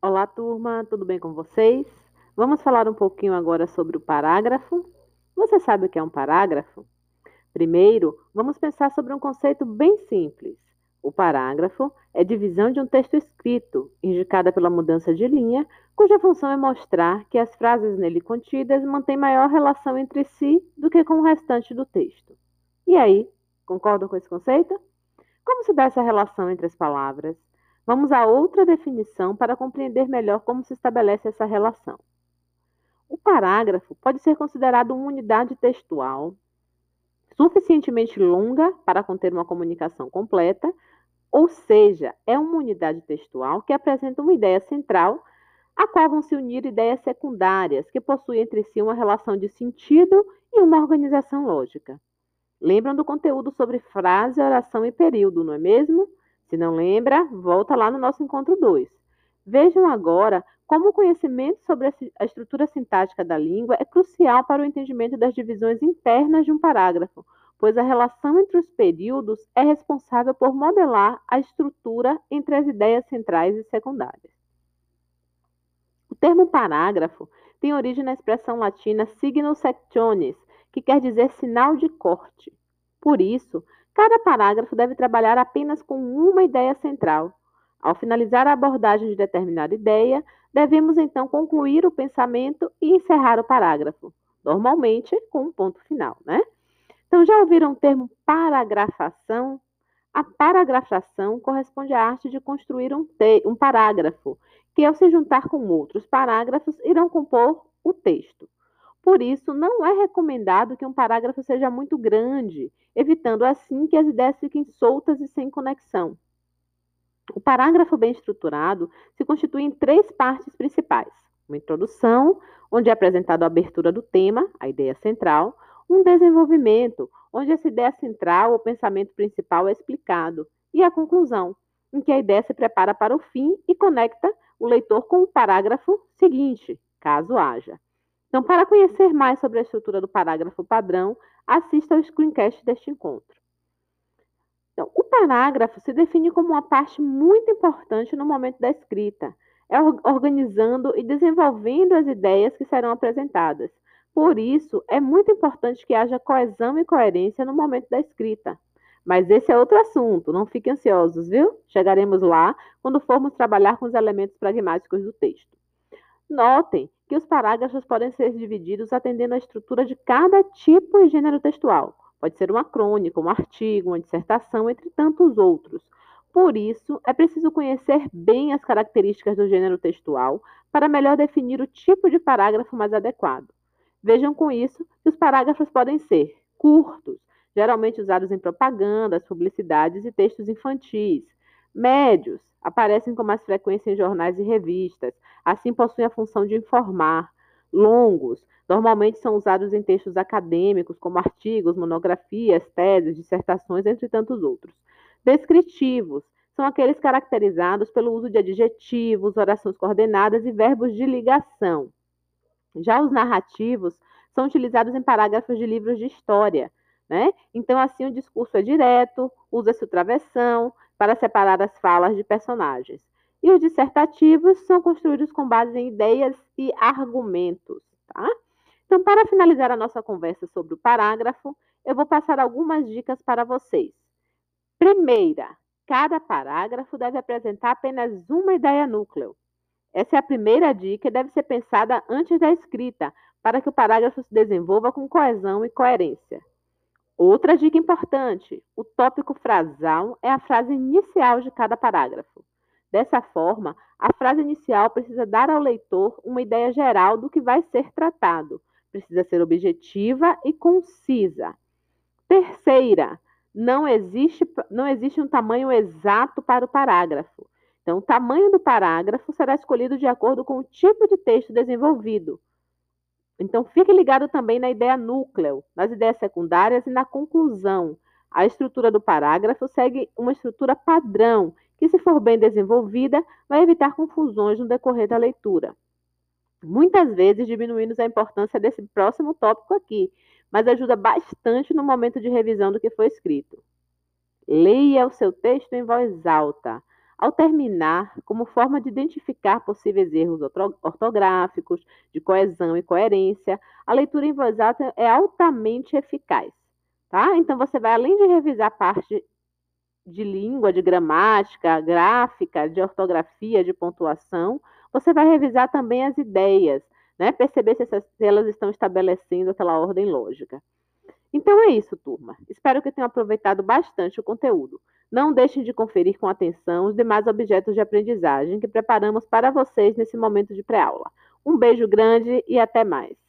Olá, turma, tudo bem com vocês? Vamos falar um pouquinho agora sobre o parágrafo. Você sabe o que é um parágrafo? Primeiro, vamos pensar sobre um conceito bem simples. O parágrafo é divisão de um texto escrito, indicada pela mudança de linha, cuja função é mostrar que as frases nele contidas mantêm maior relação entre si do que com o restante do texto. E aí, concordam com esse conceito? Como se dá essa relação entre as palavras? Vamos a outra definição para compreender melhor como se estabelece essa relação. O parágrafo pode ser considerado uma unidade textual suficientemente longa para conter uma comunicação completa, ou seja, é uma unidade textual que apresenta uma ideia central, a qual vão se unir ideias secundárias que possuem entre si uma relação de sentido e uma organização lógica. Lembram do conteúdo sobre frase, oração e período, não é mesmo? Se não lembra, volta lá no nosso encontro 2. Vejam agora como o conhecimento sobre a estrutura sintática da língua é crucial para o entendimento das divisões internas de um parágrafo, pois a relação entre os períodos é responsável por modelar a estrutura entre as ideias centrais e secundárias. O termo parágrafo tem origem na expressão latina signus sectionis, que quer dizer sinal de corte. Por isso, Cada parágrafo deve trabalhar apenas com uma ideia central. Ao finalizar a abordagem de determinada ideia, devemos então concluir o pensamento e encerrar o parágrafo, normalmente com um ponto final, né? Então, já ouviram o termo paragrafação? A paragrafação corresponde à arte de construir um, um parágrafo, que ao se juntar com outros parágrafos irão compor o texto. Por isso, não é recomendado que um parágrafo seja muito grande, evitando assim que as ideias fiquem soltas e sem conexão. O parágrafo bem estruturado se constitui em três partes principais: uma introdução, onde é apresentado a abertura do tema, a ideia central, um desenvolvimento, onde essa ideia central ou pensamento principal é explicado, e a conclusão, em que a ideia se prepara para o fim e conecta o leitor com o parágrafo seguinte, caso haja. Então, para conhecer mais sobre a estrutura do parágrafo padrão, assista ao screencast deste encontro. Então, o parágrafo se define como uma parte muito importante no momento da escrita, é organizando e desenvolvendo as ideias que serão apresentadas. Por isso, é muito importante que haja coesão e coerência no momento da escrita. Mas esse é outro assunto, não fiquem ansiosos, viu? Chegaremos lá quando formos trabalhar com os elementos pragmáticos do texto. Notem que os parágrafos podem ser divididos atendendo à estrutura de cada tipo e gênero textual. Pode ser uma crônica, um artigo, uma dissertação, entre tantos outros. Por isso, é preciso conhecer bem as características do gênero textual para melhor definir o tipo de parágrafo mais adequado. Vejam com isso que os parágrafos podem ser curtos, geralmente usados em propagandas, publicidades e textos infantis, médios, aparecem com mais frequência em jornais e revistas, assim possuem a função de informar. Longos, normalmente são usados em textos acadêmicos, como artigos, monografias, teses, dissertações, entre tantos outros. Descritivos, são aqueles caracterizados pelo uso de adjetivos, orações coordenadas e verbos de ligação. Já os narrativos são utilizados em parágrafos de livros de história, né? Então, assim, o discurso é direto, usa-se o travessão, para separar as falas de personagens. E os dissertativos são construídos com base em ideias e argumentos. Tá? Então, para finalizar a nossa conversa sobre o parágrafo, eu vou passar algumas dicas para vocês. Primeira, cada parágrafo deve apresentar apenas uma ideia núcleo. Essa é a primeira dica e deve ser pensada antes da escrita, para que o parágrafo se desenvolva com coesão e coerência. Outra dica importante: o tópico frasal é a frase inicial de cada parágrafo. Dessa forma, a frase inicial precisa dar ao leitor uma ideia geral do que vai ser tratado. Precisa ser objetiva e concisa. Terceira, não existe, não existe um tamanho exato para o parágrafo. Então, o tamanho do parágrafo será escolhido de acordo com o tipo de texto desenvolvido. Então, fique ligado também na ideia núcleo, nas ideias secundárias e na conclusão. A estrutura do parágrafo segue uma estrutura padrão, que, se for bem desenvolvida, vai evitar confusões no decorrer da leitura. Muitas vezes diminuímos a importância desse próximo tópico aqui, mas ajuda bastante no momento de revisão do que foi escrito. Leia o seu texto em voz alta. Ao terminar, como forma de identificar possíveis erros ortográficos, de coesão e coerência, a leitura em voz alta é altamente eficaz. Tá? Então, você vai, além de revisar a parte de língua, de gramática, gráfica, de ortografia, de pontuação, você vai revisar também as ideias, né? perceber se, essas, se elas estão estabelecendo aquela ordem lógica. Então é isso, turma. Espero que tenham aproveitado bastante o conteúdo. Não deixem de conferir com atenção os demais objetos de aprendizagem que preparamos para vocês nesse momento de pré-aula. Um beijo grande e até mais.